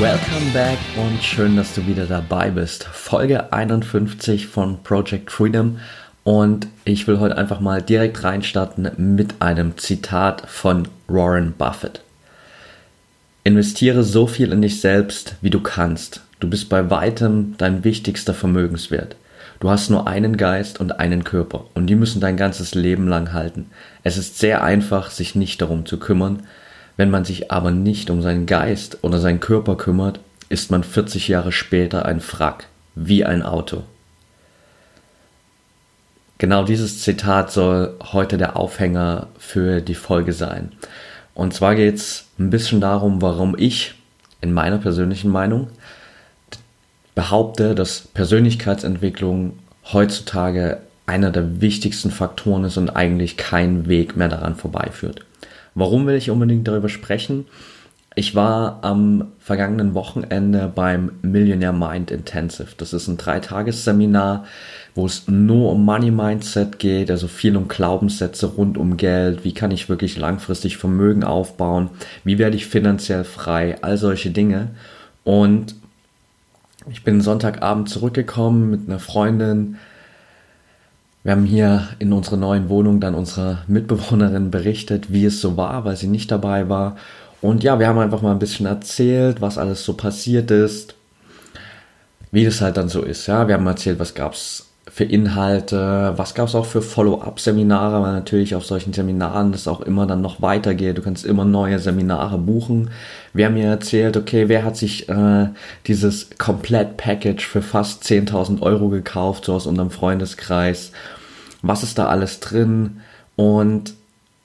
Welcome back und schön, dass du wieder dabei bist. Folge 51 von Project Freedom und ich will heute einfach mal direkt reinstarten mit einem Zitat von Warren Buffett. Investiere so viel in dich selbst, wie du kannst. Du bist bei weitem dein wichtigster Vermögenswert. Du hast nur einen Geist und einen Körper und die müssen dein ganzes Leben lang halten. Es ist sehr einfach, sich nicht darum zu kümmern, wenn man sich aber nicht um seinen Geist oder seinen Körper kümmert, ist man 40 Jahre später ein Frack, wie ein Auto. Genau dieses Zitat soll heute der Aufhänger für die Folge sein. Und zwar geht es ein bisschen darum, warum ich in meiner persönlichen Meinung behaupte, dass Persönlichkeitsentwicklung heutzutage einer der wichtigsten Faktoren ist und eigentlich kein Weg mehr daran vorbeiführt. Warum will ich unbedingt darüber sprechen? Ich war am vergangenen Wochenende beim Millionaire Mind Intensive. Das ist ein Dreitagesseminar, wo es nur um Money Mindset geht, also viel um Glaubenssätze rund um Geld. Wie kann ich wirklich langfristig Vermögen aufbauen? Wie werde ich finanziell frei? All solche Dinge. Und ich bin Sonntagabend zurückgekommen mit einer Freundin, wir haben hier in unserer neuen Wohnung dann unserer Mitbewohnerin berichtet, wie es so war, weil sie nicht dabei war. Und ja, wir haben einfach mal ein bisschen erzählt, was alles so passiert ist, wie das halt dann so ist. Ja, wir haben erzählt, was gab es für Inhalte, was gab es auch für Follow-up-Seminare, weil natürlich auf solchen Seminaren das auch immer dann noch weitergeht. Du kannst immer neue Seminare buchen. Haben mir erzählt, okay, wer hat sich äh, dieses Komplett-Package für fast 10.000 Euro gekauft, so aus unserem Freundeskreis. Was ist da alles drin? Und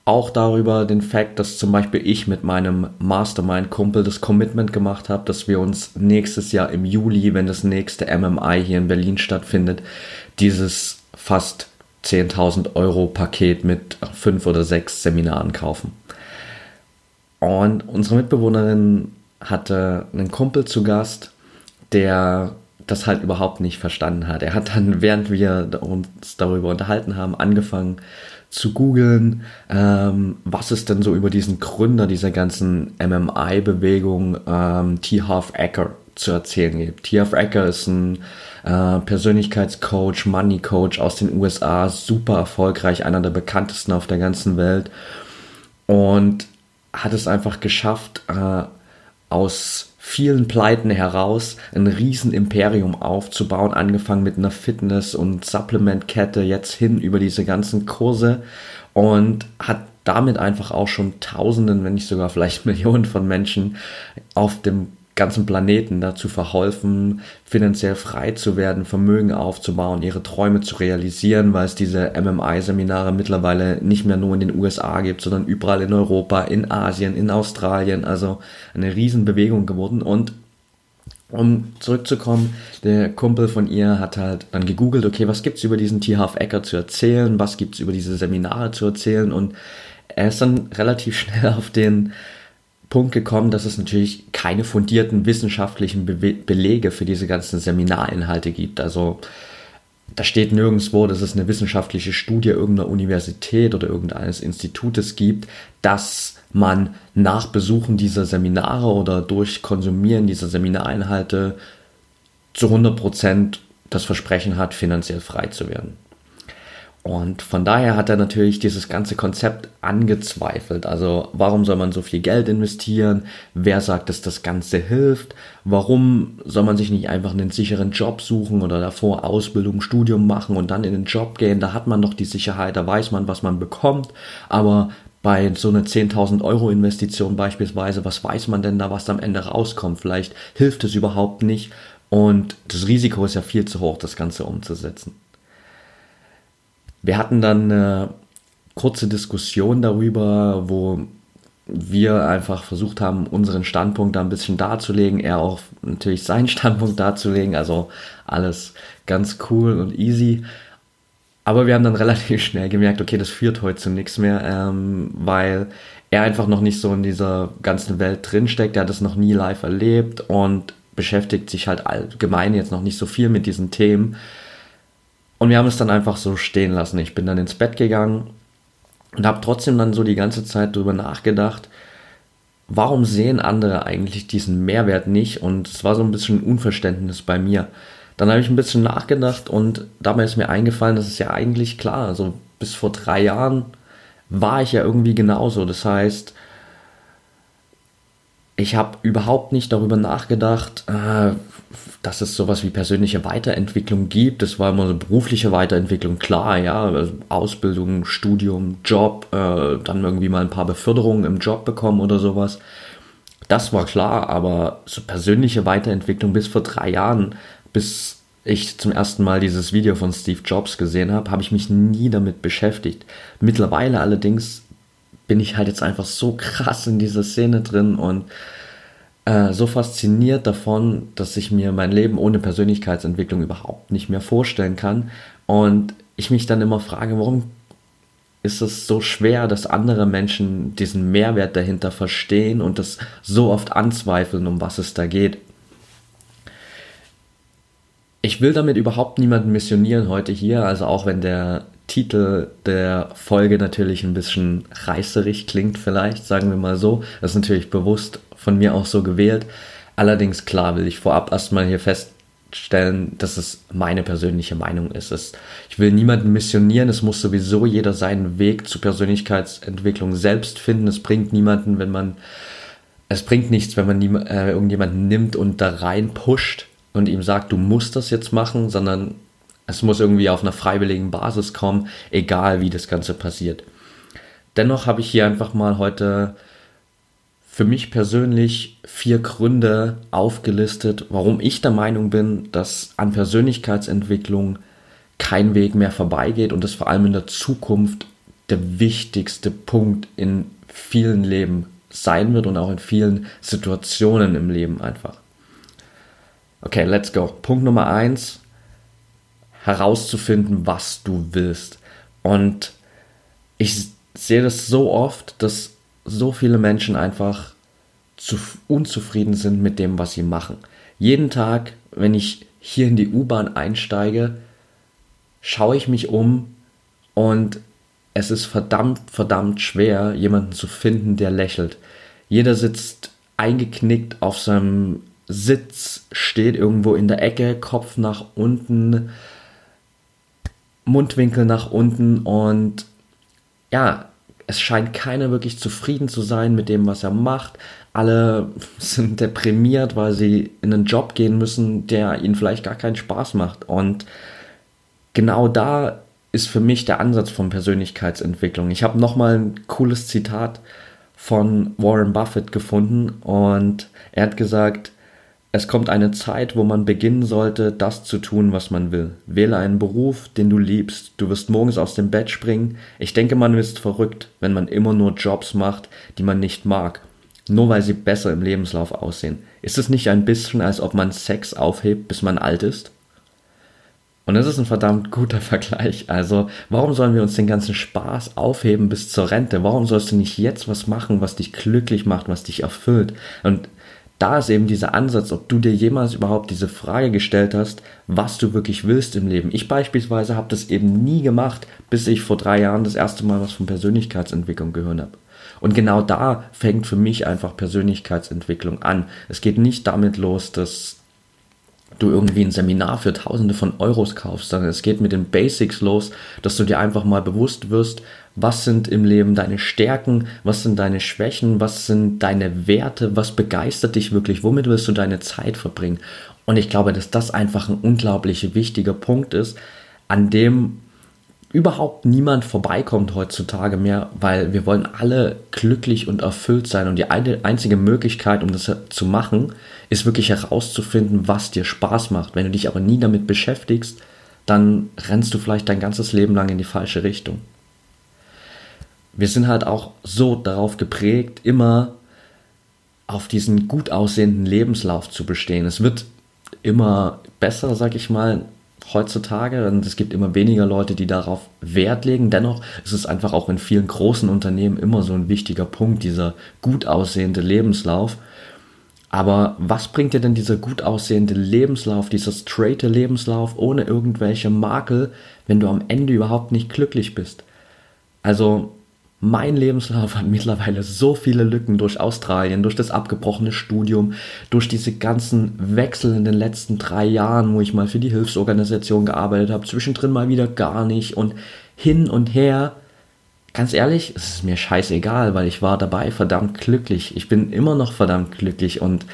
auch darüber den Fakt, dass zum Beispiel ich mit meinem Mastermind-Kumpel das Commitment gemacht habe, dass wir uns nächstes Jahr im Juli, wenn das nächste MMI hier in Berlin stattfindet, dieses fast 10.000 Euro Paket mit fünf oder sechs Seminaren kaufen. Und unsere Mitbewohnerin hatte einen Kumpel zu Gast, der das halt überhaupt nicht verstanden hat. Er hat dann, während wir uns darüber unterhalten haben, angefangen zu googeln, ähm, was es denn so über diesen Gründer dieser ganzen MMI-Bewegung, ähm, T. Half Ecker, zu erzählen gibt. T. Half Ecker ist ein äh, Persönlichkeitscoach, Money Coach aus den USA, super erfolgreich, einer der bekanntesten auf der ganzen Welt. Und hat es einfach geschafft, äh, aus vielen Pleiten heraus ein Riesenimperium aufzubauen, angefangen mit einer Fitness- und Supplementkette, jetzt hin über diese ganzen Kurse und hat damit einfach auch schon Tausenden, wenn nicht sogar vielleicht Millionen von Menschen auf dem ganzen Planeten dazu verholfen, finanziell frei zu werden, Vermögen aufzubauen, ihre Träume zu realisieren, weil es diese MMI-Seminare mittlerweile nicht mehr nur in den USA gibt, sondern überall in Europa, in Asien, in Australien. Also eine Riesenbewegung geworden. Und um zurückzukommen, der Kumpel von ihr hat halt dann gegoogelt, okay, was gibt's über diesen T-Half Ecker zu erzählen, was gibt's über diese Seminare zu erzählen und er ist dann relativ schnell auf den Punkt gekommen, dass es natürlich keine fundierten wissenschaftlichen Be Belege für diese ganzen Seminarinhalte gibt. Also da steht nirgendwo, dass es eine wissenschaftliche Studie irgendeiner Universität oder irgendeines Institutes gibt, dass man nach Besuchen dieser Seminare oder durch Konsumieren dieser Seminarinhalte zu 100 Prozent das Versprechen hat, finanziell frei zu werden. Und von daher hat er natürlich dieses ganze Konzept angezweifelt. Also warum soll man so viel Geld investieren? Wer sagt, dass das Ganze hilft? Warum soll man sich nicht einfach einen sicheren Job suchen oder davor Ausbildung, Studium machen und dann in den Job gehen? Da hat man doch die Sicherheit, da weiß man, was man bekommt. Aber bei so einer 10.000 Euro Investition beispielsweise, was weiß man denn da, was am Ende rauskommt? Vielleicht hilft es überhaupt nicht. Und das Risiko ist ja viel zu hoch, das Ganze umzusetzen. Wir hatten dann eine kurze Diskussion darüber, wo wir einfach versucht haben, unseren Standpunkt da ein bisschen darzulegen, er auch natürlich seinen Standpunkt darzulegen, also alles ganz cool und easy. Aber wir haben dann relativ schnell gemerkt, okay, das führt heute zu nichts mehr, ähm, weil er einfach noch nicht so in dieser ganzen Welt drinsteckt, er hat es noch nie live erlebt und beschäftigt sich halt allgemein jetzt noch nicht so viel mit diesen Themen. Und wir haben es dann einfach so stehen lassen. Ich bin dann ins Bett gegangen und habe trotzdem dann so die ganze Zeit darüber nachgedacht, warum sehen andere eigentlich diesen Mehrwert nicht? Und es war so ein bisschen Unverständnis bei mir. Dann habe ich ein bisschen nachgedacht und dabei ist mir eingefallen, das ist ja eigentlich klar. Also bis vor drei Jahren war ich ja irgendwie genauso. Das heißt, ich habe überhaupt nicht darüber nachgedacht, äh, dass es sowas wie persönliche Weiterentwicklung gibt. Das war immer so berufliche Weiterentwicklung, klar, ja, also Ausbildung, Studium, Job, äh, dann irgendwie mal ein paar Beförderungen im Job bekommen oder sowas. Das war klar, aber so persönliche Weiterentwicklung bis vor drei Jahren, bis ich zum ersten Mal dieses Video von Steve Jobs gesehen habe, habe ich mich nie damit beschäftigt. Mittlerweile allerdings bin ich halt jetzt einfach so krass in dieser Szene drin und äh, so fasziniert davon, dass ich mir mein Leben ohne Persönlichkeitsentwicklung überhaupt nicht mehr vorstellen kann. Und ich mich dann immer frage, warum ist es so schwer, dass andere Menschen diesen Mehrwert dahinter verstehen und das so oft anzweifeln, um was es da geht. Ich will damit überhaupt niemanden missionieren heute hier, also auch wenn der Titel der Folge natürlich ein bisschen reißerig klingt, vielleicht, sagen wir mal so. Das ist natürlich bewusst von mir auch so gewählt. Allerdings, klar, will ich vorab erstmal hier feststellen, dass es meine persönliche Meinung ist. Ich will niemanden missionieren, es muss sowieso jeder seinen Weg zur Persönlichkeitsentwicklung selbst finden. Es bringt niemanden, wenn man, es bringt nichts, wenn man nie, äh, irgendjemanden nimmt und da rein pusht und ihm sagt, du musst das jetzt machen, sondern es muss irgendwie auf einer freiwilligen Basis kommen, egal wie das Ganze passiert. Dennoch habe ich hier einfach mal heute für mich persönlich vier Gründe aufgelistet, warum ich der Meinung bin, dass an Persönlichkeitsentwicklung kein Weg mehr vorbeigeht und das vor allem in der Zukunft der wichtigste Punkt in vielen Leben sein wird und auch in vielen Situationen im Leben einfach. Okay, let's go. Punkt Nummer eins, herauszufinden, was du willst. Und ich sehe das so oft, dass so viele Menschen einfach zu unzufrieden sind mit dem, was sie machen. Jeden Tag, wenn ich hier in die U-Bahn einsteige, schaue ich mich um und es ist verdammt, verdammt schwer, jemanden zu finden, der lächelt. Jeder sitzt eingeknickt auf seinem Sitz, steht irgendwo in der Ecke, Kopf nach unten, Mundwinkel nach unten und ja, es scheint keiner wirklich zufrieden zu sein mit dem, was er macht. Alle sind deprimiert, weil sie in einen Job gehen müssen, der ihnen vielleicht gar keinen Spaß macht. Und genau da ist für mich der Ansatz von Persönlichkeitsentwicklung. Ich habe nochmal ein cooles Zitat von Warren Buffett gefunden und er hat gesagt, es kommt eine Zeit, wo man beginnen sollte, das zu tun, was man will. Wähle einen Beruf, den du liebst. Du wirst morgens aus dem Bett springen. Ich denke, man ist verrückt, wenn man immer nur Jobs macht, die man nicht mag. Nur weil sie besser im Lebenslauf aussehen. Ist es nicht ein bisschen, als ob man Sex aufhebt, bis man alt ist? Und das ist ein verdammt guter Vergleich. Also, warum sollen wir uns den ganzen Spaß aufheben bis zur Rente? Warum sollst du nicht jetzt was machen, was dich glücklich macht, was dich erfüllt? Und da ist eben dieser Ansatz, ob du dir jemals überhaupt diese Frage gestellt hast, was du wirklich willst im Leben. Ich beispielsweise habe das eben nie gemacht, bis ich vor drei Jahren das erste Mal was von Persönlichkeitsentwicklung gehört habe. Und genau da fängt für mich einfach Persönlichkeitsentwicklung an. Es geht nicht damit los, dass du irgendwie ein Seminar für Tausende von Euros kaufst, sondern es geht mit den Basics los, dass du dir einfach mal bewusst wirst, was sind im Leben deine Stärken, was sind deine Schwächen, was sind deine Werte, was begeistert dich wirklich, womit willst du deine Zeit verbringen. Und ich glaube, dass das einfach ein unglaublich wichtiger Punkt ist, an dem überhaupt niemand vorbeikommt heutzutage mehr, weil wir wollen alle glücklich und erfüllt sein. Und die einzige Möglichkeit, um das zu machen, ist wirklich herauszufinden, was dir Spaß macht. Wenn du dich aber nie damit beschäftigst, dann rennst du vielleicht dein ganzes Leben lang in die falsche Richtung. wir sind halt auch so darauf geprägt, immer auf diesen gut aussehenden Lebenslauf zu bestehen. Es wird immer besser, sag ich mal, heutzutage und es gibt immer weniger Leute, die darauf Wert legen. Dennoch ist es einfach auch in vielen großen Unternehmen immer so ein wichtiger Punkt, dieser gut aussehende Lebenslauf. Aber was bringt dir denn dieser gut aussehende Lebenslauf, dieser straighte Lebenslauf ohne irgendwelche Makel, wenn du am Ende überhaupt nicht glücklich bist? Also mein Lebenslauf hat mittlerweile so viele Lücken durch Australien, durch das abgebrochene Studium, durch diese ganzen Wechsel in den letzten drei Jahren, wo ich mal für die Hilfsorganisation gearbeitet habe, zwischendrin mal wieder gar nicht und hin und her. Ganz ehrlich, es ist mir scheißegal, weil ich war dabei verdammt glücklich. Ich bin immer noch verdammt glücklich und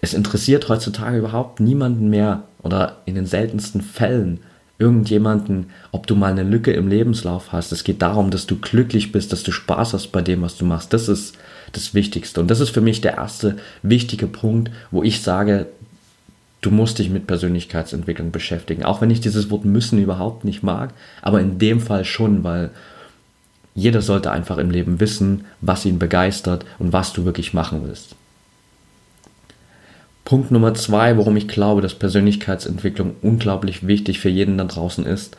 es interessiert heutzutage überhaupt niemanden mehr oder in den seltensten Fällen irgendjemanden, ob du mal eine Lücke im Lebenslauf hast. Es geht darum, dass du glücklich bist, dass du Spaß hast bei dem, was du machst. Das ist das Wichtigste. Und das ist für mich der erste wichtige Punkt, wo ich sage, du musst dich mit Persönlichkeitsentwicklung beschäftigen. Auch wenn ich dieses Wort müssen überhaupt nicht mag, aber in dem Fall schon, weil jeder sollte einfach im Leben wissen, was ihn begeistert und was du wirklich machen willst. Punkt Nummer zwei, warum ich glaube, dass Persönlichkeitsentwicklung unglaublich wichtig für jeden da draußen ist,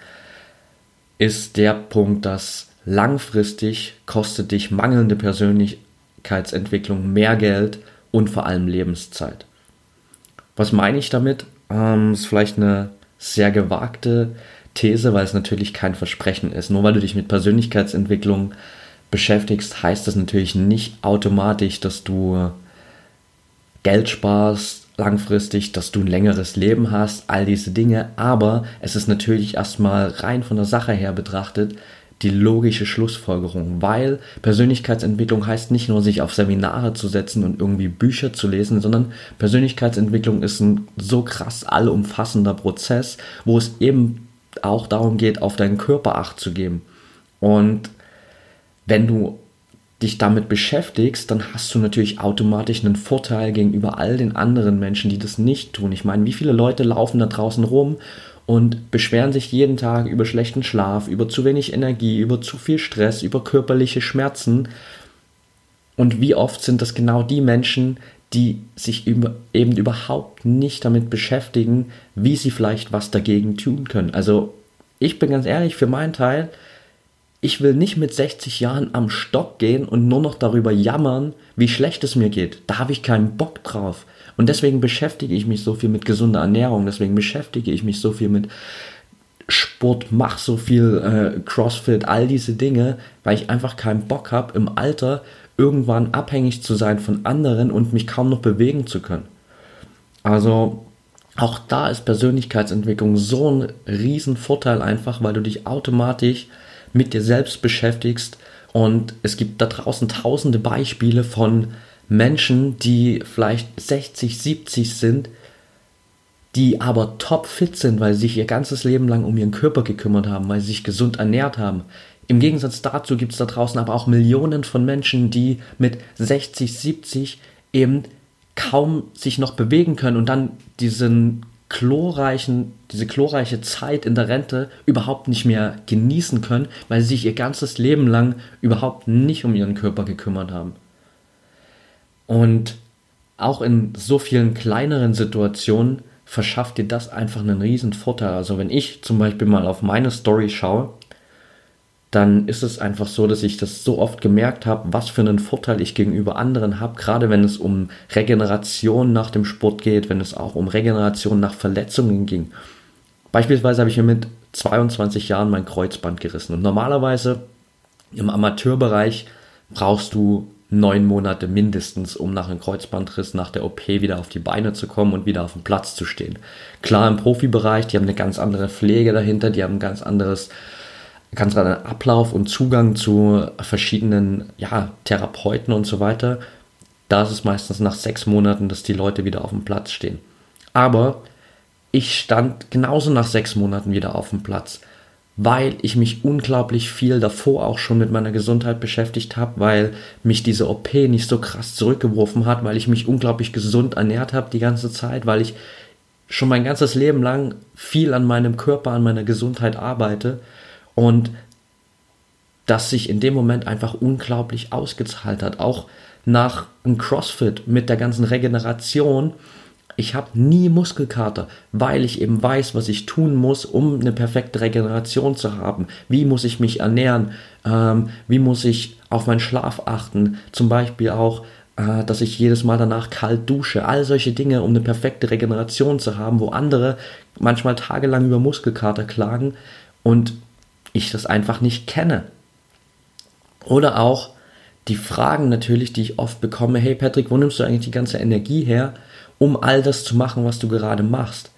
ist der Punkt, dass langfristig kostet dich mangelnde Persönlichkeitsentwicklung mehr Geld und vor allem Lebenszeit. Was meine ich damit? Ähm, ist vielleicht eine sehr gewagte These, weil es natürlich kein Versprechen ist. Nur weil du dich mit Persönlichkeitsentwicklung beschäftigst, heißt das natürlich nicht automatisch, dass du Geld sparst, langfristig, dass du ein längeres Leben hast, all diese Dinge. Aber es ist natürlich erstmal rein von der Sache her betrachtet die logische Schlussfolgerung, weil Persönlichkeitsentwicklung heißt nicht nur sich auf Seminare zu setzen und irgendwie Bücher zu lesen, sondern Persönlichkeitsentwicklung ist ein so krass allumfassender Prozess, wo es eben auch darum geht, auf deinen Körper acht zu geben. Und wenn du dich damit beschäftigst, dann hast du natürlich automatisch einen Vorteil gegenüber all den anderen Menschen, die das nicht tun. Ich meine, wie viele Leute laufen da draußen rum und beschweren sich jeden Tag über schlechten Schlaf, über zu wenig Energie, über zu viel Stress, über körperliche Schmerzen. Und wie oft sind das genau die Menschen, die sich eben überhaupt nicht damit beschäftigen, wie sie vielleicht was dagegen tun können. Also ich bin ganz ehrlich, für meinen Teil, ich will nicht mit 60 Jahren am Stock gehen und nur noch darüber jammern, wie schlecht es mir geht. Da habe ich keinen Bock drauf. Und deswegen beschäftige ich mich so viel mit gesunder Ernährung, deswegen beschäftige ich mich so viel mit Sport, mach so viel äh, Crossfit, all diese Dinge, weil ich einfach keinen Bock habe, im Alter irgendwann abhängig zu sein von anderen und mich kaum noch bewegen zu können. Also auch da ist Persönlichkeitsentwicklung so ein Riesenvorteil einfach, weil du dich automatisch mit dir selbst beschäftigst. Und es gibt da draußen tausende Beispiele von Menschen, die vielleicht 60, 70 sind, die aber topfit sind, weil sie sich ihr ganzes Leben lang um ihren Körper gekümmert haben, weil sie sich gesund ernährt haben. Im Gegensatz dazu gibt es da draußen aber auch Millionen von Menschen, die mit 60, 70 eben kaum sich noch bewegen können und dann diesen chlorreichen, diese chlorreiche Zeit in der Rente überhaupt nicht mehr genießen können, weil sie sich ihr ganzes Leben lang überhaupt nicht um ihren Körper gekümmert haben. Und auch in so vielen kleineren Situationen verschafft dir das einfach einen riesen Vorteil. Also wenn ich zum Beispiel mal auf meine Story schaue, dann ist es einfach so, dass ich das so oft gemerkt habe, was für einen Vorteil ich gegenüber anderen habe, gerade wenn es um Regeneration nach dem Sport geht, wenn es auch um Regeneration nach Verletzungen ging. Beispielsweise habe ich mir mit 22 Jahren mein Kreuzband gerissen und normalerweise im Amateurbereich brauchst du neun Monate mindestens, um nach einem Kreuzbandriss, nach der OP wieder auf die Beine zu kommen und wieder auf dem Platz zu stehen. Klar, im Profibereich, die haben eine ganz andere Pflege dahinter, die haben ein ganz anderes ganz anderen Ablauf und Zugang zu verschiedenen ja, Therapeuten und so weiter. Da ist es meistens nach sechs Monaten, dass die Leute wieder auf dem Platz stehen. Aber ich stand genauso nach sechs Monaten wieder auf dem Platz, weil ich mich unglaublich viel davor auch schon mit meiner Gesundheit beschäftigt habe, weil mich diese OP nicht so krass zurückgeworfen hat, weil ich mich unglaublich gesund ernährt habe die ganze Zeit, weil ich schon mein ganzes Leben lang viel an meinem Körper, an meiner Gesundheit arbeite und das sich in dem Moment einfach unglaublich ausgezahlt hat. Auch nach einem CrossFit mit der ganzen Regeneration. Ich habe nie Muskelkater, weil ich eben weiß, was ich tun muss, um eine perfekte Regeneration zu haben. Wie muss ich mich ernähren? Ähm, wie muss ich auf meinen Schlaf achten? Zum Beispiel auch, äh, dass ich jedes Mal danach kalt dusche. All solche Dinge, um eine perfekte Regeneration zu haben, wo andere manchmal tagelang über Muskelkater klagen und ich das einfach nicht kenne. Oder auch die Fragen natürlich, die ich oft bekomme, hey Patrick, wo nimmst du eigentlich die ganze Energie her, um all das zu machen, was du gerade machst?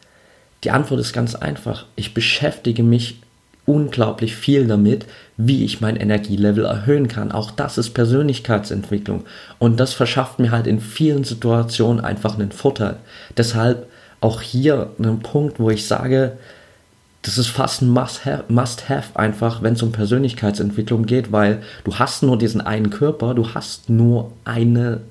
Die Antwort ist ganz einfach. Ich beschäftige mich unglaublich viel damit, wie ich mein Energielevel erhöhen kann. Auch das ist Persönlichkeitsentwicklung. Und das verschafft mir halt in vielen Situationen einfach einen Vorteil. Deshalb auch hier ein Punkt, wo ich sage, das ist fast ein Must-Have Must einfach, wenn es um Persönlichkeitsentwicklung geht, weil du hast nur diesen einen Körper, du hast nur eine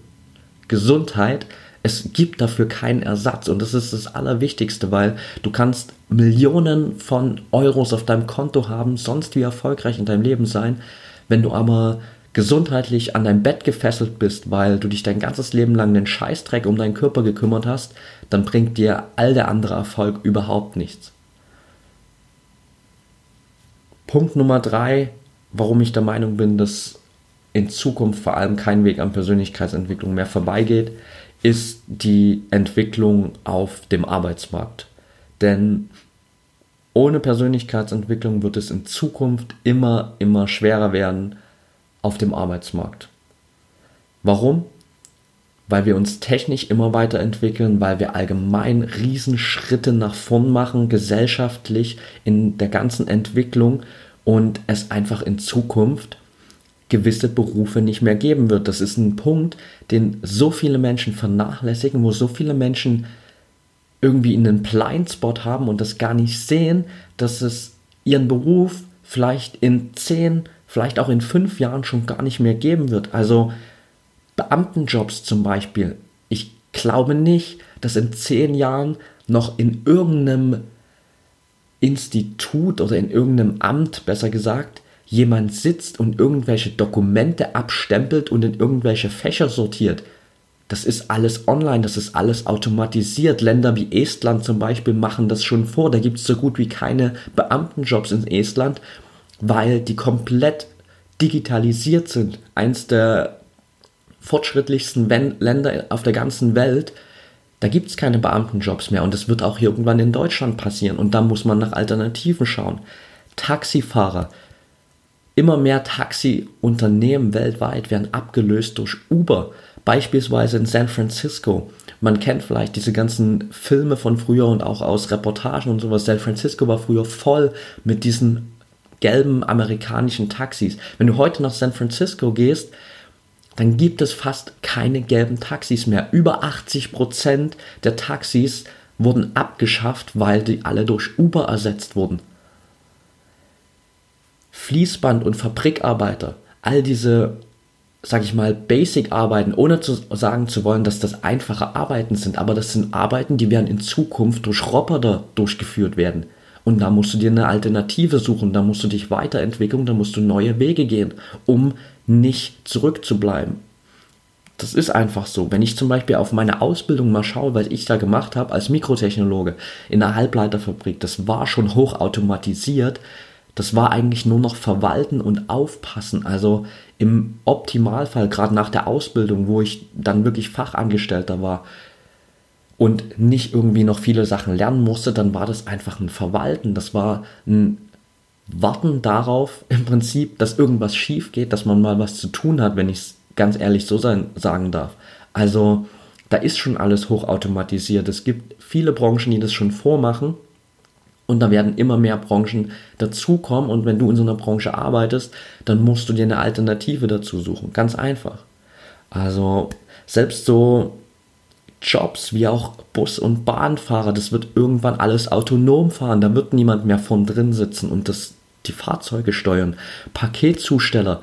Gesundheit. Es gibt dafür keinen Ersatz und das ist das Allerwichtigste, weil du kannst Millionen von Euros auf deinem Konto haben, sonst wie erfolgreich in deinem Leben sein, wenn du aber gesundheitlich an dein Bett gefesselt bist, weil du dich dein ganzes Leben lang den Scheißdreck um deinen Körper gekümmert hast, dann bringt dir all der andere Erfolg überhaupt nichts. Punkt Nummer drei, warum ich der Meinung bin, dass in Zukunft vor allem kein Weg an Persönlichkeitsentwicklung mehr vorbeigeht, ist die Entwicklung auf dem Arbeitsmarkt. Denn ohne Persönlichkeitsentwicklung wird es in Zukunft immer, immer schwerer werden auf dem Arbeitsmarkt. Warum? Weil wir uns technisch immer weiterentwickeln, weil wir allgemein Riesenschritte nach vorn machen, gesellschaftlich in der ganzen Entwicklung und es einfach in Zukunft gewisse Berufe nicht mehr geben wird. Das ist ein Punkt, den so viele Menschen vernachlässigen, wo so viele Menschen irgendwie einen Blindspot haben und das gar nicht sehen, dass es ihren Beruf vielleicht in zehn, vielleicht auch in fünf Jahren schon gar nicht mehr geben wird. Also Beamtenjobs zum Beispiel. Ich glaube nicht, dass in zehn Jahren noch in irgendeinem Institut oder in irgendeinem Amt, besser gesagt, jemand sitzt und irgendwelche Dokumente abstempelt und in irgendwelche Fächer sortiert. Das ist alles online, das ist alles automatisiert. Länder wie Estland zum Beispiel machen das schon vor. Da gibt es so gut wie keine Beamtenjobs in Estland, weil die komplett digitalisiert sind. Eins der fortschrittlichsten Länder auf der ganzen Welt, da gibt es keine Beamtenjobs mehr und das wird auch irgendwann in Deutschland passieren und da muss man nach Alternativen schauen. Taxifahrer, immer mehr Taxiunternehmen weltweit werden abgelöst durch Uber, beispielsweise in San Francisco. Man kennt vielleicht diese ganzen Filme von früher und auch aus Reportagen und sowas. San Francisco war früher voll mit diesen gelben amerikanischen Taxis. Wenn du heute nach San Francisco gehst, dann gibt es fast keine gelben Taxis mehr. Über 80 Prozent der Taxis wurden abgeschafft, weil die alle durch Uber ersetzt wurden. Fließband- und Fabrikarbeiter, all diese, sag ich mal, Basic-Arbeiten, ohne zu sagen zu wollen, dass das einfache Arbeiten sind, aber das sind Arbeiten, die werden in Zukunft durch Roboter durchgeführt werden. Und da musst du dir eine Alternative suchen, da musst du dich weiterentwickeln, da musst du neue Wege gehen, um nicht zurückzubleiben. Das ist einfach so. Wenn ich zum Beispiel auf meine Ausbildung mal schaue, was ich da gemacht habe als Mikrotechnologe in einer Halbleiterfabrik, das war schon hochautomatisiert. Das war eigentlich nur noch verwalten und aufpassen. Also im Optimalfall, gerade nach der Ausbildung, wo ich dann wirklich Fachangestellter war, und nicht irgendwie noch viele Sachen lernen musste, dann war das einfach ein Verwalten. Das war ein Warten darauf im Prinzip, dass irgendwas schief geht, dass man mal was zu tun hat, wenn ich es ganz ehrlich so sein, sagen darf. Also da ist schon alles hochautomatisiert. Es gibt viele Branchen, die das schon vormachen. Und da werden immer mehr Branchen dazukommen. Und wenn du in so einer Branche arbeitest, dann musst du dir eine Alternative dazu suchen. Ganz einfach. Also selbst so Jobs wie auch Bus- und Bahnfahrer, das wird irgendwann alles autonom fahren, da wird niemand mehr von drin sitzen und das, die Fahrzeuge steuern. Paketzusteller,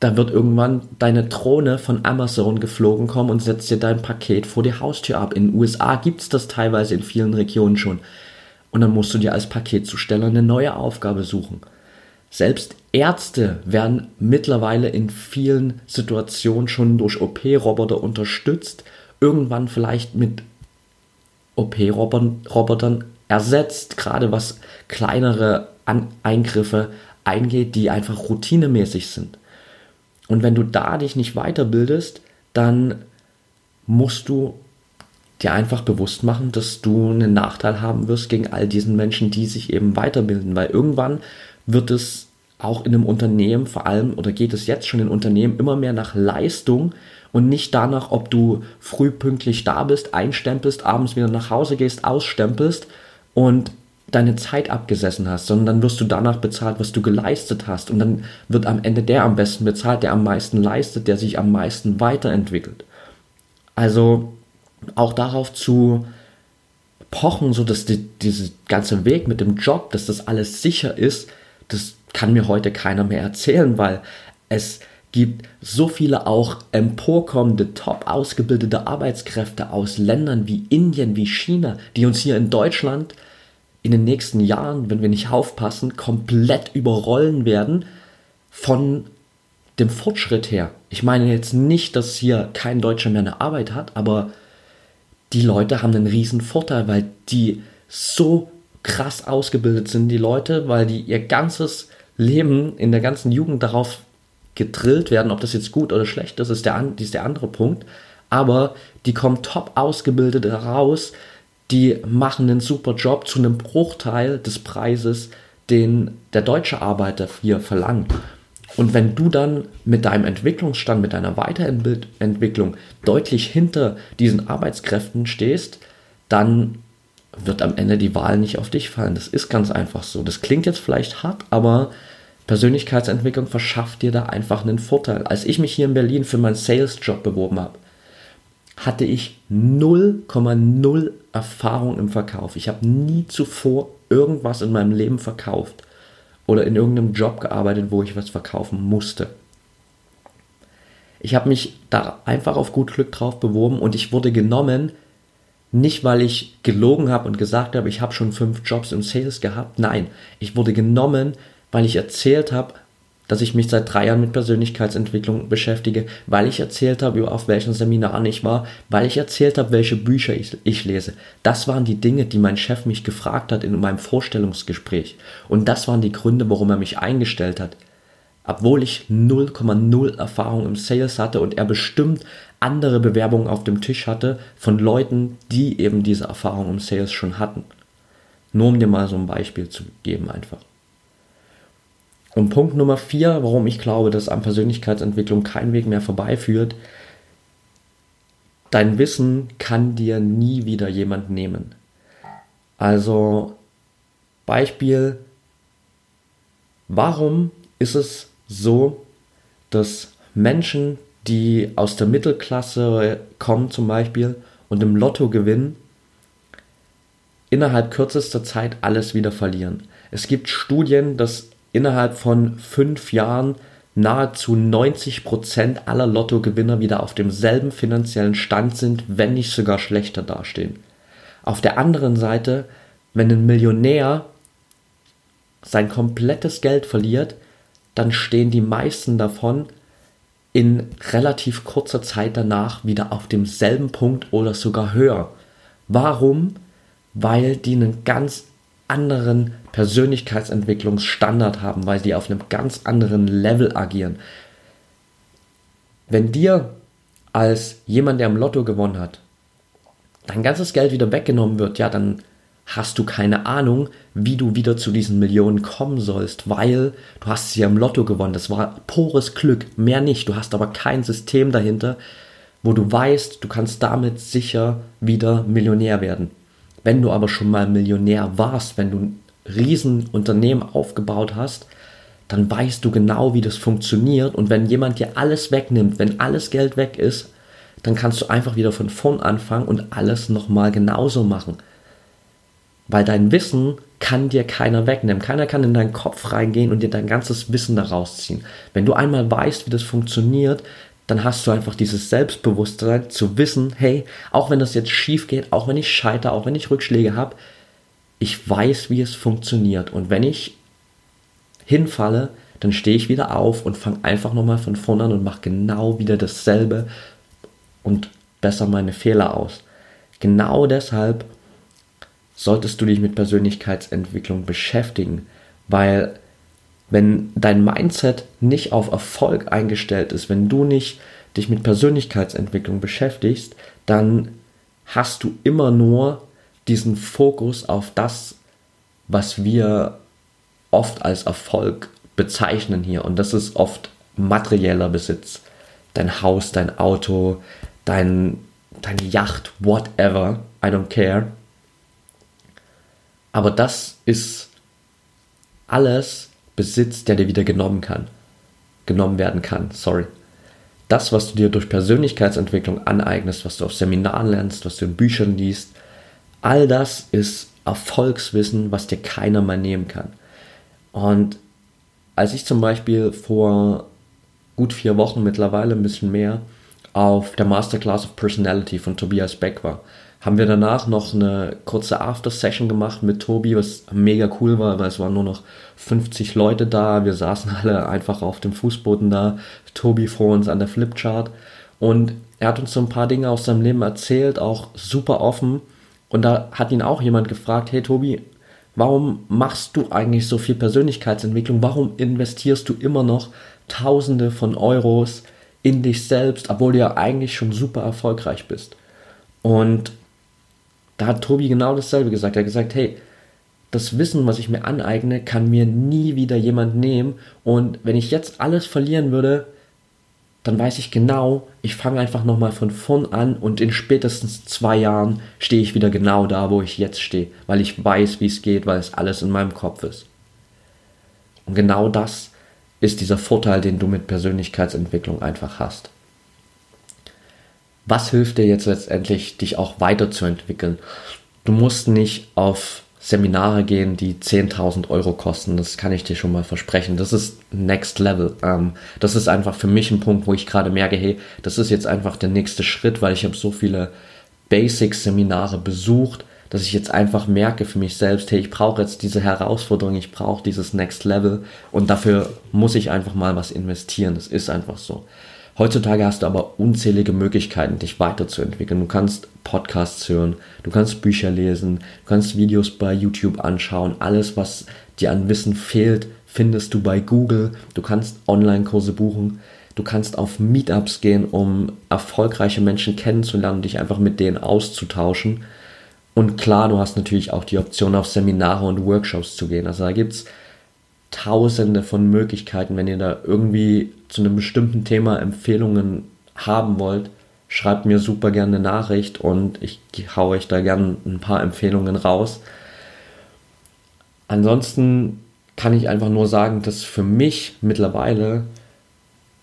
da wird irgendwann deine Drohne von Amazon geflogen kommen und setzt dir dein Paket vor die Haustür ab. In den USA gibt es das teilweise in vielen Regionen schon. Und dann musst du dir als Paketzusteller eine neue Aufgabe suchen. Selbst Ärzte werden mittlerweile in vielen Situationen schon durch OP-Roboter unterstützt, irgendwann vielleicht mit OP-Robotern ersetzt, gerade was kleinere An Eingriffe eingeht, die einfach routinemäßig sind. Und wenn du da dich nicht weiterbildest, dann musst du dir einfach bewusst machen, dass du einen Nachteil haben wirst gegen all diesen Menschen, die sich eben weiterbilden, weil irgendwann wird es auch in einem Unternehmen vor allem oder geht es jetzt schon in Unternehmen immer mehr nach Leistung und nicht danach, ob du früh pünktlich da bist, einstempelst, abends wieder nach Hause gehst, ausstempelst und deine Zeit abgesessen hast, sondern dann wirst du danach bezahlt, was du geleistet hast und dann wird am Ende der am besten bezahlt, der am meisten leistet, der sich am meisten weiterentwickelt. Also auch darauf zu pochen, so dass die, dieser ganze Weg mit dem Job, dass das alles sicher ist, das kann mir heute keiner mehr erzählen, weil es gibt so viele auch emporkommende, top ausgebildete Arbeitskräfte aus Ländern wie Indien, wie China, die uns hier in Deutschland in den nächsten Jahren, wenn wir nicht aufpassen, komplett überrollen werden von dem Fortschritt her. Ich meine jetzt nicht, dass hier kein Deutscher mehr eine Arbeit hat, aber die Leute haben einen riesen Vorteil, weil die so krass ausgebildet sind, die Leute, weil die ihr ganzes Leben in der ganzen Jugend darauf gedrillt werden, ob das jetzt gut oder schlecht ist, ist der, ist der andere Punkt. Aber die kommen top ausgebildet raus, die machen einen super Job zu einem Bruchteil des Preises, den der deutsche Arbeiter hier verlangt. Und wenn du dann mit deinem Entwicklungsstand, mit deiner Weiterentwicklung deutlich hinter diesen Arbeitskräften stehst, dann wird am Ende die Wahl nicht auf dich fallen. Das ist ganz einfach so. Das klingt jetzt vielleicht hart, aber Persönlichkeitsentwicklung verschafft dir da einfach einen Vorteil. Als ich mich hier in Berlin für meinen Sales-Job beworben habe, hatte ich 0,0 Erfahrung im Verkauf. Ich habe nie zuvor irgendwas in meinem Leben verkauft oder in irgendeinem Job gearbeitet, wo ich was verkaufen musste. Ich habe mich da einfach auf gut Glück drauf beworben und ich wurde genommen, nicht weil ich gelogen habe und gesagt habe, ich habe schon fünf Jobs im Sales gehabt. Nein, ich wurde genommen, weil ich erzählt habe, dass ich mich seit drei Jahren mit Persönlichkeitsentwicklung beschäftige, weil ich erzählt habe, auf welchen Seminaren ich war, weil ich erzählt habe, welche Bücher ich, ich, lese. Das waren die Dinge, die mein Chef mich gefragt hat in meinem Vorstellungsgespräch. Und das waren die Gründe, warum er mich eingestellt hat. Obwohl ich 0,0 Erfahrung im Sales hatte und er bestimmt andere Bewerbungen auf dem Tisch hatte von Leuten, die eben diese Erfahrung im Sales schon hatten. Nur um dir mal so ein Beispiel zu geben einfach. Und Punkt Nummer vier, warum ich glaube, dass an Persönlichkeitsentwicklung kein Weg mehr vorbeiführt, dein Wissen kann dir nie wieder jemand nehmen. Also Beispiel, warum ist es so, dass Menschen, die aus der Mittelklasse kommen zum Beispiel und im Lotto gewinnen, innerhalb kürzester Zeit alles wieder verlieren. Es gibt Studien, dass innerhalb von fünf Jahren nahezu 90 Prozent aller Lottogewinner wieder auf demselben finanziellen Stand sind, wenn nicht sogar schlechter dastehen. Auf der anderen Seite, wenn ein Millionär sein komplettes Geld verliert, dann stehen die meisten davon in relativ kurzer Zeit danach wieder auf demselben Punkt oder sogar höher. Warum? Weil die einen ganz anderen Persönlichkeitsentwicklungsstandard haben, weil die auf einem ganz anderen Level agieren. Wenn dir als jemand, der im Lotto gewonnen hat, dein ganzes Geld wieder weggenommen wird, ja, dann hast du keine Ahnung, wie du wieder zu diesen Millionen kommen sollst, weil du hast sie im Lotto gewonnen. Das war pures Glück, mehr nicht. Du hast aber kein System dahinter, wo du weißt, du kannst damit sicher wieder Millionär werden. Wenn du aber schon mal Millionär warst, wenn du ein Riesenunternehmen aufgebaut hast, dann weißt du genau, wie das funktioniert. Und wenn jemand dir alles wegnimmt, wenn alles Geld weg ist, dann kannst du einfach wieder von vorn anfangen und alles nochmal genauso machen. Weil dein Wissen kann dir keiner wegnehmen. Keiner kann in deinen Kopf reingehen und dir dein ganzes Wissen daraus ziehen. Wenn du einmal weißt, wie das funktioniert, dann hast du einfach dieses Selbstbewusstsein zu wissen, hey, auch wenn das jetzt schief geht, auch wenn ich scheitere, auch wenn ich Rückschläge habe, ich weiß, wie es funktioniert. Und wenn ich hinfalle, dann stehe ich wieder auf und fange einfach nochmal von vorne an und mache genau wieder dasselbe und besser meine Fehler aus. Genau deshalb solltest du dich mit Persönlichkeitsentwicklung beschäftigen, weil wenn dein Mindset nicht auf Erfolg eingestellt ist, wenn du nicht dich mit Persönlichkeitsentwicklung beschäftigst, dann hast du immer nur diesen Fokus auf das, was wir oft als Erfolg bezeichnen hier. Und das ist oft materieller Besitz. Dein Haus, dein Auto, dein, deine Yacht, whatever. I don't care. Aber das ist alles Besitz, der dir wieder genommen kann. Genommen werden kann, sorry. Das, was du dir durch Persönlichkeitsentwicklung aneignest, was du auf Seminaren lernst, was du in Büchern liest, all das ist Erfolgswissen, was dir keiner mehr nehmen kann. Und als ich zum Beispiel vor gut vier Wochen mittlerweile ein bisschen mehr auf der Masterclass of Personality von Tobias Beck war, haben wir danach noch eine kurze After-Session gemacht mit Tobi, was mega cool war, weil es waren nur noch 50 Leute da. Wir saßen alle einfach auf dem Fußboden da. Tobi vor uns an der Flipchart. Und er hat uns so ein paar Dinge aus seinem Leben erzählt, auch super offen. Und da hat ihn auch jemand gefragt, hey Tobi, warum machst du eigentlich so viel Persönlichkeitsentwicklung? Warum investierst du immer noch Tausende von Euros in dich selbst, obwohl du ja eigentlich schon super erfolgreich bist? Und da hat Tobi genau dasselbe gesagt. Er hat gesagt, hey, das Wissen, was ich mir aneigne, kann mir nie wieder jemand nehmen. Und wenn ich jetzt alles verlieren würde, dann weiß ich genau, ich fange einfach nochmal von vorn an und in spätestens zwei Jahren stehe ich wieder genau da, wo ich jetzt stehe, weil ich weiß, wie es geht, weil es alles in meinem Kopf ist. Und genau das ist dieser Vorteil, den du mit Persönlichkeitsentwicklung einfach hast was hilft dir jetzt letztendlich, dich auch weiterzuentwickeln? Du musst nicht auf Seminare gehen, die 10.000 Euro kosten. Das kann ich dir schon mal versprechen. Das ist Next Level. Ähm, das ist einfach für mich ein Punkt, wo ich gerade merke, hey, das ist jetzt einfach der nächste Schritt, weil ich habe so viele Basic-Seminare besucht, dass ich jetzt einfach merke für mich selbst, hey, ich brauche jetzt diese Herausforderung, ich brauche dieses Next Level und dafür muss ich einfach mal was investieren. Das ist einfach so. Heutzutage hast du aber unzählige Möglichkeiten, dich weiterzuentwickeln. Du kannst Podcasts hören, du kannst Bücher lesen, du kannst Videos bei YouTube anschauen. Alles, was dir an Wissen fehlt, findest du bei Google. Du kannst Online-Kurse buchen. Du kannst auf Meetups gehen, um erfolgreiche Menschen kennenzulernen dich einfach mit denen auszutauschen. Und klar, du hast natürlich auch die Option, auf Seminare und Workshops zu gehen. Also da gibt es tausende von Möglichkeiten, wenn ihr da irgendwie zu einem bestimmten Thema Empfehlungen haben wollt, schreibt mir super gerne eine Nachricht und ich haue euch da gerne ein paar Empfehlungen raus. Ansonsten kann ich einfach nur sagen, dass für mich mittlerweile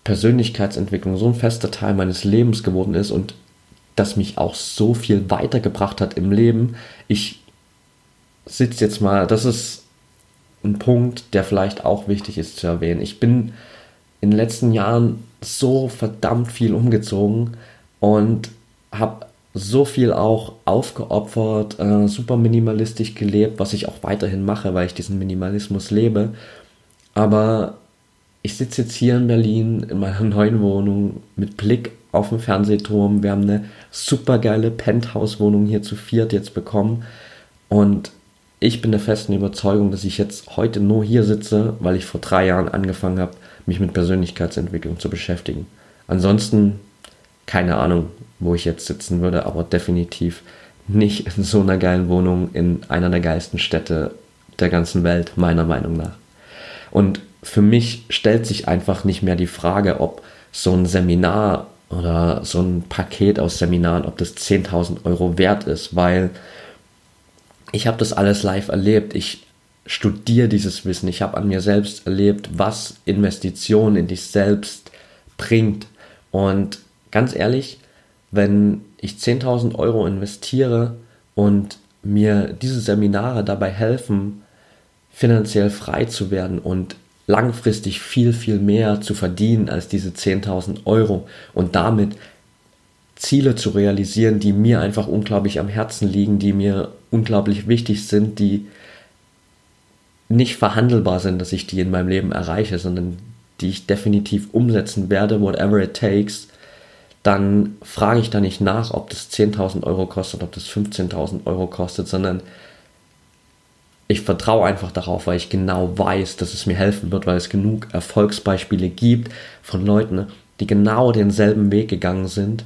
Persönlichkeitsentwicklung so ein fester Teil meines Lebens geworden ist und das mich auch so viel weitergebracht hat im Leben. Ich sitze jetzt mal, das ist ein Punkt, der vielleicht auch wichtig ist zu erwähnen. Ich bin in den letzten Jahren so verdammt viel umgezogen und habe so viel auch aufgeopfert, äh, super minimalistisch gelebt, was ich auch weiterhin mache, weil ich diesen Minimalismus lebe. Aber ich sitze jetzt hier in Berlin in meiner neuen Wohnung mit Blick auf den Fernsehturm. Wir haben eine super geile Penthouse-Wohnung hier zu viert jetzt bekommen. Und ich bin der festen Überzeugung, dass ich jetzt heute nur hier sitze, weil ich vor drei Jahren angefangen habe, mich mit Persönlichkeitsentwicklung zu beschäftigen. Ansonsten keine Ahnung, wo ich jetzt sitzen würde, aber definitiv nicht in so einer geilen Wohnung in einer der geilsten Städte der ganzen Welt, meiner Meinung nach. Und für mich stellt sich einfach nicht mehr die Frage, ob so ein Seminar oder so ein Paket aus Seminaren, ob das 10.000 Euro wert ist, weil ich habe das alles live erlebt. Ich studiere dieses Wissen. Ich habe an mir selbst erlebt, was Investition in dich selbst bringt. Und ganz ehrlich, wenn ich 10.000 Euro investiere und mir diese Seminare dabei helfen, finanziell frei zu werden und langfristig viel, viel mehr zu verdienen als diese 10.000 Euro und damit Ziele zu realisieren, die mir einfach unglaublich am Herzen liegen, die mir unglaublich wichtig sind, die nicht verhandelbar sind, dass ich die in meinem Leben erreiche, sondern die ich definitiv umsetzen werde, whatever it takes, dann frage ich da nicht nach, ob das 10.000 Euro kostet, ob das 15.000 Euro kostet, sondern ich vertraue einfach darauf, weil ich genau weiß, dass es mir helfen wird, weil es genug Erfolgsbeispiele gibt von Leuten, die genau denselben Weg gegangen sind,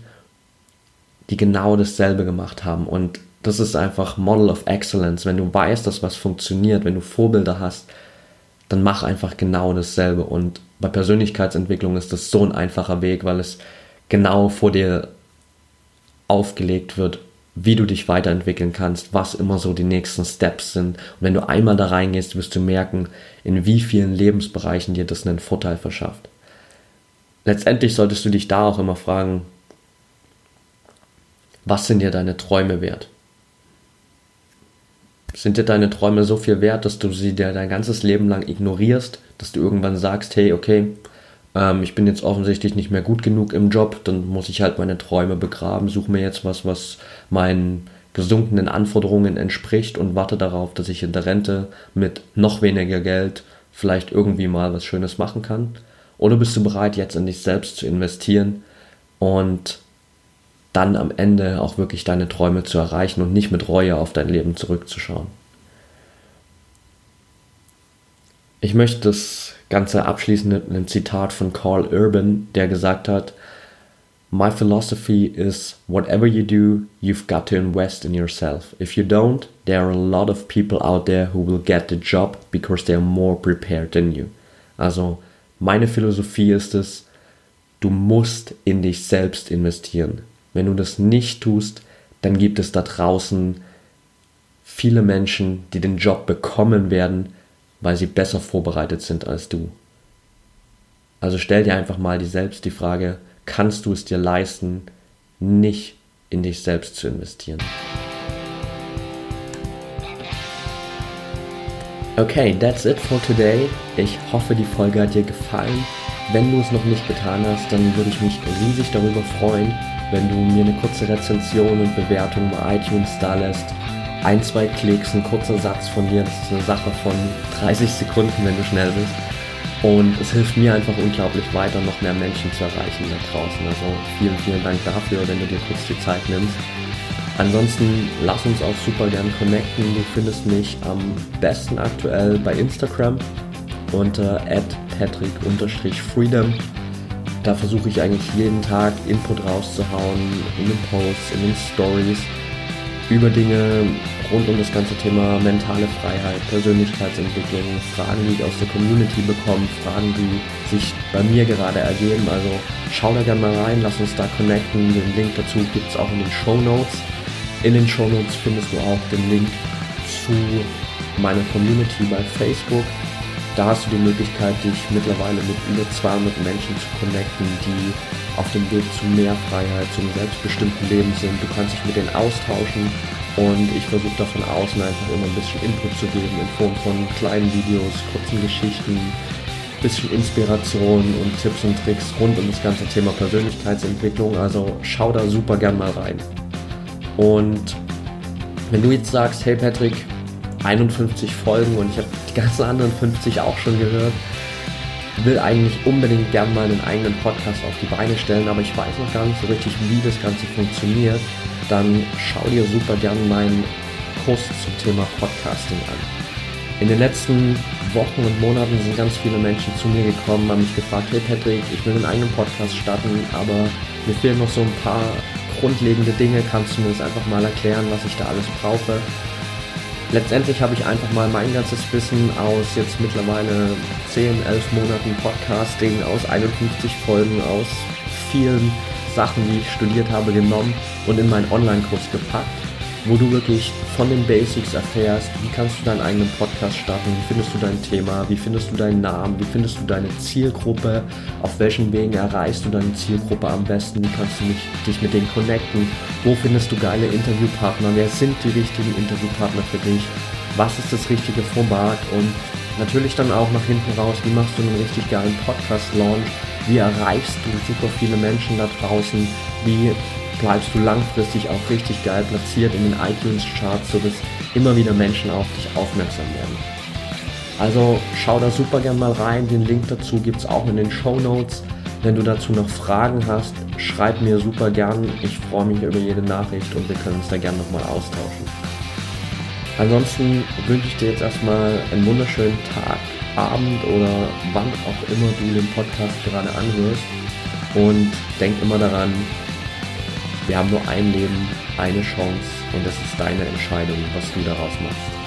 die genau dasselbe gemacht haben. Und das ist einfach Model of Excellence. Wenn du weißt, dass was funktioniert, wenn du Vorbilder hast, dann mach einfach genau dasselbe. Und bei Persönlichkeitsentwicklung ist das so ein einfacher Weg, weil es genau vor dir aufgelegt wird, wie du dich weiterentwickeln kannst, was immer so die nächsten Steps sind. Und wenn du einmal da reingehst, wirst du merken, in wie vielen Lebensbereichen dir das einen Vorteil verschafft. Letztendlich solltest du dich da auch immer fragen, was sind dir deine Träume wert? Sind dir deine Träume so viel wert, dass du sie dir dein ganzes Leben lang ignorierst, dass du irgendwann sagst, hey, okay, ähm, ich bin jetzt offensichtlich nicht mehr gut genug im Job, dann muss ich halt meine Träume begraben, suche mir jetzt was, was meinen gesunkenen Anforderungen entspricht und warte darauf, dass ich in der Rente mit noch weniger Geld vielleicht irgendwie mal was Schönes machen kann? Oder bist du bereit, jetzt in dich selbst zu investieren und dann am Ende auch wirklich deine Träume zu erreichen und nicht mit Reue auf dein Leben zurückzuschauen? Ich möchte das Ganze abschließen mit einem Zitat von Carl Urban, der gesagt hat, My philosophy is whatever you do, you've got to invest in yourself. If you don't, there are a lot of people out there who will get the job because they are more prepared than you. Also, meine Philosophie ist es, du musst in dich selbst investieren. Wenn du das nicht tust, dann gibt es da draußen viele Menschen, die den Job bekommen werden, weil sie besser vorbereitet sind als du. Also stell dir einfach mal die selbst die Frage, kannst du es dir leisten, nicht in dich selbst zu investieren? Okay, that's it for today. Ich hoffe, die Folge hat dir gefallen. Wenn du es noch nicht getan hast, dann würde ich mich riesig darüber freuen, wenn du mir eine kurze Rezension und Bewertung bei iTunes da lässt ein, zwei Klicks, ein kurzer Satz von dir. Das ist eine Sache von 30 Sekunden, wenn du schnell bist. Und es hilft mir einfach unglaublich weiter, noch mehr Menschen zu erreichen da draußen. Also vielen, vielen Dank dafür, wenn du dir kurz die Zeit nimmst. Ansonsten lass uns auch super gern connecten. Du findest mich am besten aktuell bei Instagram unter patrick-freedom. Da versuche ich eigentlich jeden Tag Input rauszuhauen, in den Posts, in den Stories über Dinge rund um das ganze Thema mentale Freiheit, Persönlichkeitsentwicklung, Fragen, die ich aus der Community bekomme, Fragen, die sich bei mir gerade ergeben. Also schau da gerne mal rein, lass uns da connecten. Den Link dazu gibt es auch in den Show Notes. In den Show Notes findest du auch den Link zu meiner Community bei Facebook. Da hast du die Möglichkeit, dich mittlerweile mit über 200 Menschen zu connecten, die auf dem Weg zu mehr Freiheit, zum selbstbestimmten Leben sind. Du kannst dich mit denen austauschen und ich versuche da von außen einfach immer ein bisschen Input zu geben in Form von kleinen Videos, kurzen Geschichten, bisschen Inspiration und Tipps und Tricks rund um das ganze Thema Persönlichkeitsentwicklung. Also schau da super gern mal rein. Und wenn du jetzt sagst, hey Patrick, 51 Folgen und ich habe die ganzen anderen 50 auch schon gehört, will eigentlich unbedingt gern mal einen eigenen Podcast auf die Beine stellen, aber ich weiß noch gar nicht so richtig, wie das Ganze funktioniert, dann schau dir super gern meinen Kurs zum Thema Podcasting an. In den letzten Wochen und Monaten sind ganz viele Menschen zu mir gekommen, haben mich gefragt, hey Patrick, ich will einen eigenen Podcast starten, aber mir fehlen noch so ein paar grundlegende Dinge, kannst du mir das einfach mal erklären, was ich da alles brauche? Letztendlich habe ich einfach mal mein ganzes Wissen aus jetzt mittlerweile 10, 11 Monaten Podcasting, aus 51 Folgen, aus vielen Sachen, die ich studiert habe, genommen und in meinen Online-Kurs gepackt wo du wirklich von den Basics erfährst, wie kannst du deinen eigenen Podcast starten, wie findest du dein Thema, wie findest du deinen Namen, wie findest du deine Zielgruppe, auf welchen Wegen erreichst du deine Zielgruppe am besten, wie kannst du mich, dich mit denen connecten, wo findest du geile Interviewpartner, wer sind die richtigen Interviewpartner für dich, was ist das richtige Format und natürlich dann auch nach hinten raus, wie machst du einen richtig geilen Podcast-Launch, wie erreichst du super viele Menschen da draußen, wie bleibst du langfristig auch richtig geil platziert in den iTunes-Charts, sodass immer wieder Menschen auf dich aufmerksam werden. Also schau da super gern mal rein. Den Link dazu gibt es auch in den Show Notes. Wenn du dazu noch Fragen hast, schreib mir super gern. Ich freue mich über jede Nachricht und wir können uns da gern nochmal austauschen. Ansonsten wünsche ich dir jetzt erstmal einen wunderschönen Tag, Abend oder wann auch immer du den Podcast gerade anhörst. Und denk immer daran, wir haben nur ein Leben, eine Chance und es ist deine Entscheidung, was du daraus machst.